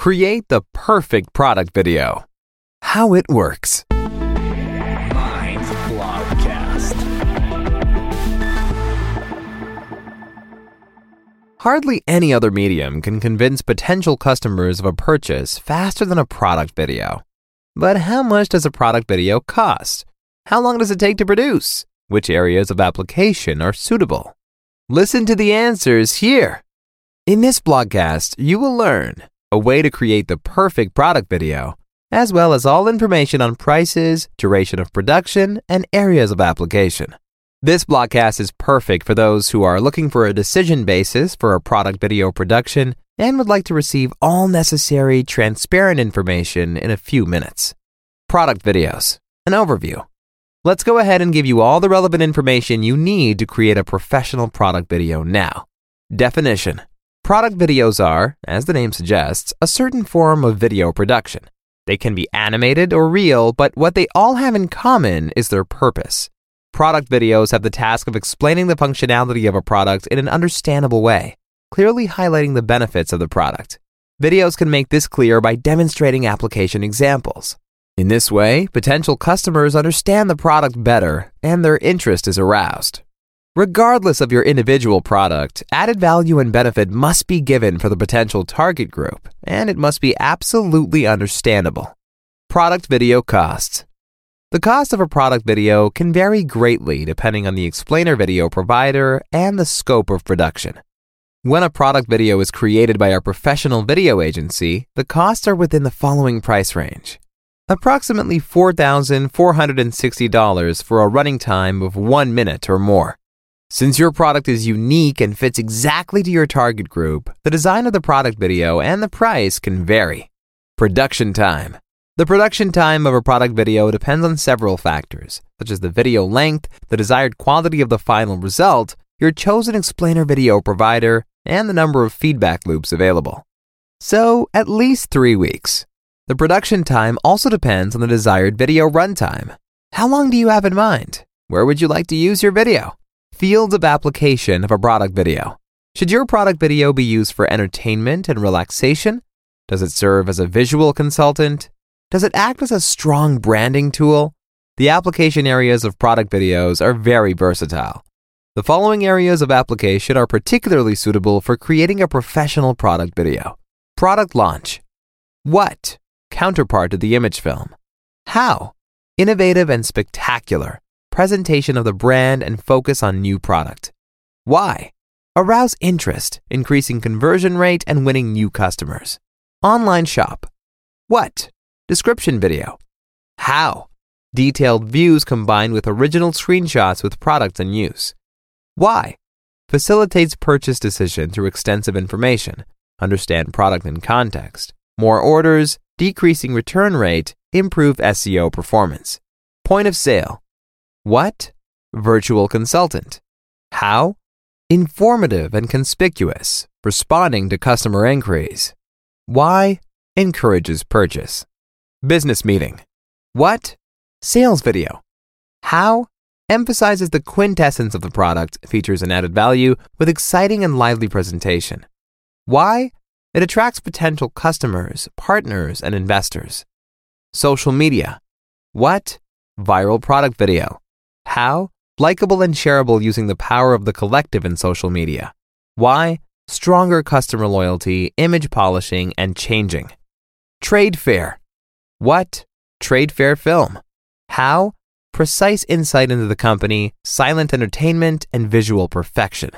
Create the perfect product video. How it works. Mind Blogcast. Hardly any other medium can convince potential customers of a purchase faster than a product video. But how much does a product video cost? How long does it take to produce? Which areas of application are suitable? Listen to the answers here. In this blogcast, you will learn a way to create the perfect product video, as well as all information on prices, duration of production, and areas of application. This blogcast is perfect for those who are looking for a decision basis for a product video production and would like to receive all necessary, transparent information in a few minutes. Product videos, an overview. Let's go ahead and give you all the relevant information you need to create a professional product video now. Definition Product videos are, as the name suggests, a certain form of video production. They can be animated or real, but what they all have in common is their purpose. Product videos have the task of explaining the functionality of a product in an understandable way, clearly highlighting the benefits of the product. Videos can make this clear by demonstrating application examples. In this way, potential customers understand the product better and their interest is aroused. Regardless of your individual product, added value and benefit must be given for the potential target group, and it must be absolutely understandable. Product video costs. The cost of a product video can vary greatly depending on the explainer video provider and the scope of production. When a product video is created by a professional video agency, the costs are within the following price range. Approximately $4,460 for a running time of one minute or more. Since your product is unique and fits exactly to your target group, the design of the product video and the price can vary. Production time. The production time of a product video depends on several factors, such as the video length, the desired quality of the final result, your chosen explainer video provider, and the number of feedback loops available. So, at least three weeks. The production time also depends on the desired video runtime. How long do you have in mind? Where would you like to use your video? Fields of application of a product video. Should your product video be used for entertainment and relaxation? Does it serve as a visual consultant? Does it act as a strong branding tool? The application areas of product videos are very versatile. The following areas of application are particularly suitable for creating a professional product video. Product launch. What? Counterpart to the image film. How? Innovative and spectacular presentation of the brand and focus on new product. Why? Arouse interest, increasing conversion rate and winning new customers. Online shop. What? Description video. How? Detailed views combined with original screenshots with products in use. Why? Facilitates purchase decision through extensive information, understand product in context, more orders, decreasing return rate, improve SEO performance. Point of sale. What? Virtual consultant. How? Informative and conspicuous, responding to customer inquiries. Why? Encourages purchase. Business meeting. What? Sales video. How? Emphasizes the quintessence of the product, features an added value with exciting and lively presentation. Why? It attracts potential customers, partners, and investors. Social media. What? Viral product video. How? Likeable and shareable using the power of the collective in social media. Why? Stronger customer loyalty, image polishing, and changing. Trade fair. What? Trade fair film. How? Precise insight into the company, silent entertainment, and visual perfection.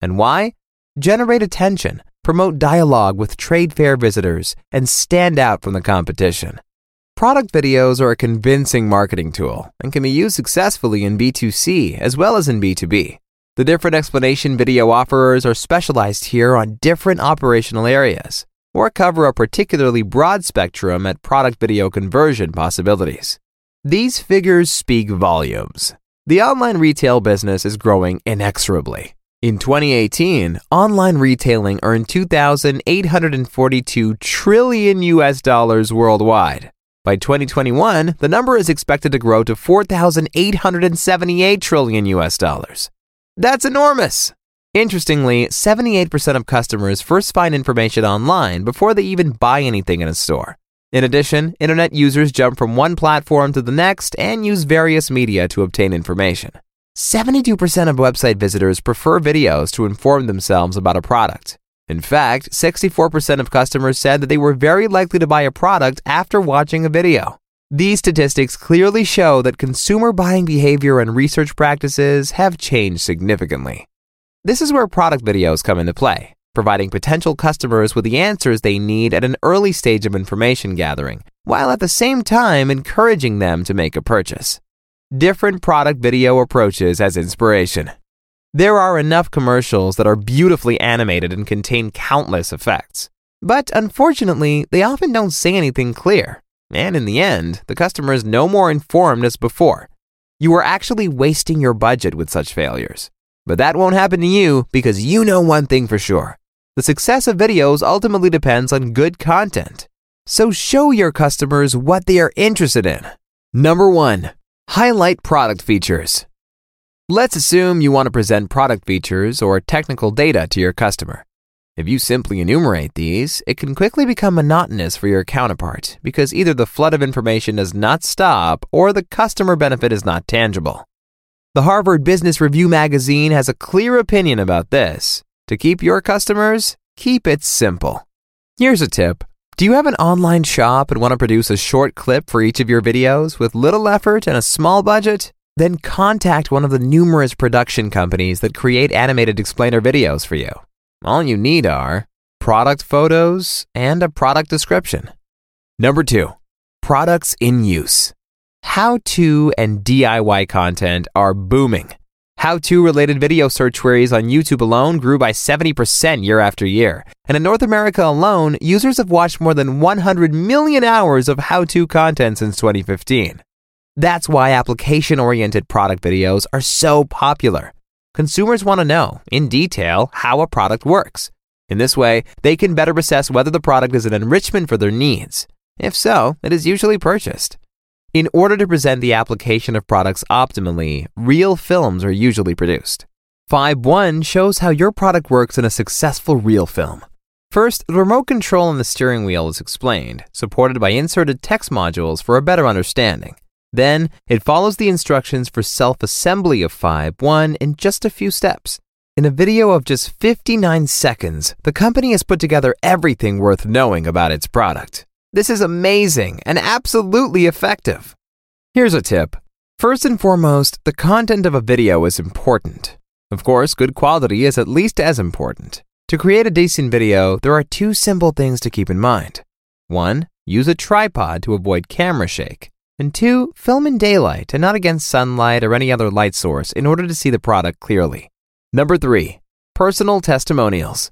And why? Generate attention, promote dialogue with trade fair visitors, and stand out from the competition. Product videos are a convincing marketing tool and can be used successfully in B2C as well as in B2B. The different explanation video offerers are specialized here on different operational areas or cover a particularly broad spectrum at product video conversion possibilities. These figures speak volumes. The online retail business is growing inexorably. In 2018, online retailing earned 2,842 trillion US dollars worldwide. By 2021, the number is expected to grow to 4,878 trillion US dollars. That's enormous. Interestingly, 78% of customers first find information online before they even buy anything in a store. In addition, internet users jump from one platform to the next and use various media to obtain information. 72% of website visitors prefer videos to inform themselves about a product. In fact, 64% of customers said that they were very likely to buy a product after watching a video. These statistics clearly show that consumer buying behavior and research practices have changed significantly. This is where product videos come into play, providing potential customers with the answers they need at an early stage of information gathering, while at the same time encouraging them to make a purchase. Different product video approaches as inspiration. There are enough commercials that are beautifully animated and contain countless effects. But unfortunately, they often don't say anything clear, and in the end, the customer is no more informed as before. You are actually wasting your budget with such failures. But that won't happen to you because you know one thing for sure. The success of videos ultimately depends on good content. So show your customers what they are interested in. Number one, highlight product features. Let's assume you want to present product features or technical data to your customer. If you simply enumerate these, it can quickly become monotonous for your counterpart because either the flood of information does not stop or the customer benefit is not tangible. The Harvard Business Review magazine has a clear opinion about this. To keep your customers, keep it simple. Here's a tip. Do you have an online shop and want to produce a short clip for each of your videos with little effort and a small budget? Then contact one of the numerous production companies that create animated explainer videos for you. All you need are product photos and a product description. Number two, products in use. How to and DIY content are booming. How to related video search queries on YouTube alone grew by 70% year after year. And in North America alone, users have watched more than 100 million hours of how to content since 2015. That's why application oriented product videos are so popular. Consumers want to know, in detail, how a product works. In this way, they can better assess whether the product is an enrichment for their needs. If so, it is usually purchased. In order to present the application of products optimally, real films are usually produced. Fibe 1 shows how your product works in a successful real film. First, the remote control on the steering wheel is explained, supported by inserted text modules for a better understanding. Then, it follows the instructions for self assembly of Fibe 1 in just a few steps. In a video of just 59 seconds, the company has put together everything worth knowing about its product. This is amazing and absolutely effective. Here's a tip. First and foremost, the content of a video is important. Of course, good quality is at least as important. To create a decent video, there are two simple things to keep in mind. One, use a tripod to avoid camera shake. And two, film in daylight and not against sunlight or any other light source in order to see the product clearly. Number three, personal testimonials.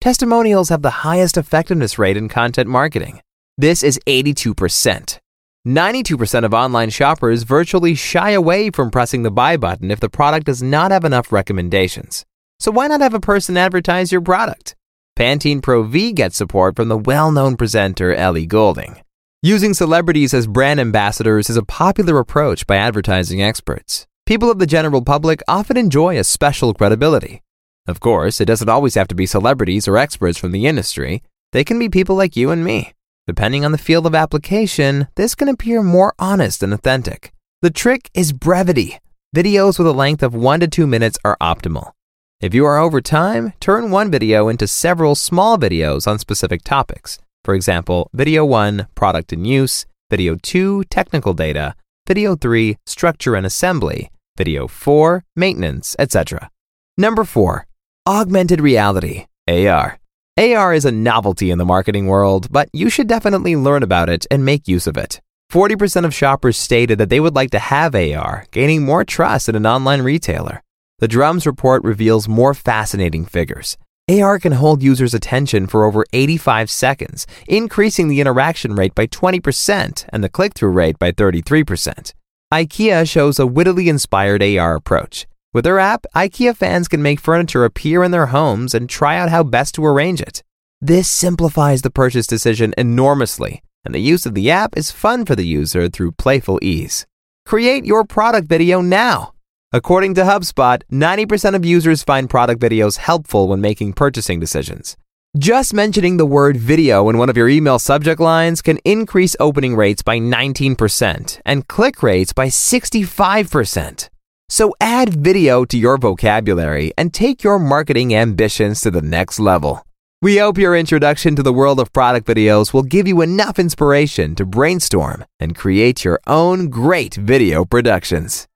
Testimonials have the highest effectiveness rate in content marketing. This is 82%. 92% of online shoppers virtually shy away from pressing the buy button if the product does not have enough recommendations. So why not have a person advertise your product? Pantene Pro V gets support from the well known presenter Ellie Goulding. Using celebrities as brand ambassadors is a popular approach by advertising experts. People of the general public often enjoy a special credibility. Of course, it doesn't always have to be celebrities or experts from the industry, they can be people like you and me. Depending on the field of application, this can appear more honest and authentic. The trick is brevity. Videos with a length of 1 to 2 minutes are optimal. If you are over time, turn one video into several small videos on specific topics. For example, video 1, product and use, video 2, technical data, video 3, structure and assembly, video 4, maintenance, etc. Number 4, augmented reality, AR. AR is a novelty in the marketing world, but you should definitely learn about it and make use of it. 40% of shoppers stated that they would like to have AR, gaining more trust in an online retailer. The Drum's report reveals more fascinating figures. AR can hold users' attention for over 85 seconds, increasing the interaction rate by 20% and the click through rate by 33%. IKEA shows a wittily inspired AR approach. With their app, IKEA fans can make furniture appear in their homes and try out how best to arrange it. This simplifies the purchase decision enormously, and the use of the app is fun for the user through playful ease. Create your product video now. According to HubSpot, 90% of users find product videos helpful when making purchasing decisions. Just mentioning the word video in one of your email subject lines can increase opening rates by 19% and click rates by 65%. So add video to your vocabulary and take your marketing ambitions to the next level. We hope your introduction to the world of product videos will give you enough inspiration to brainstorm and create your own great video productions.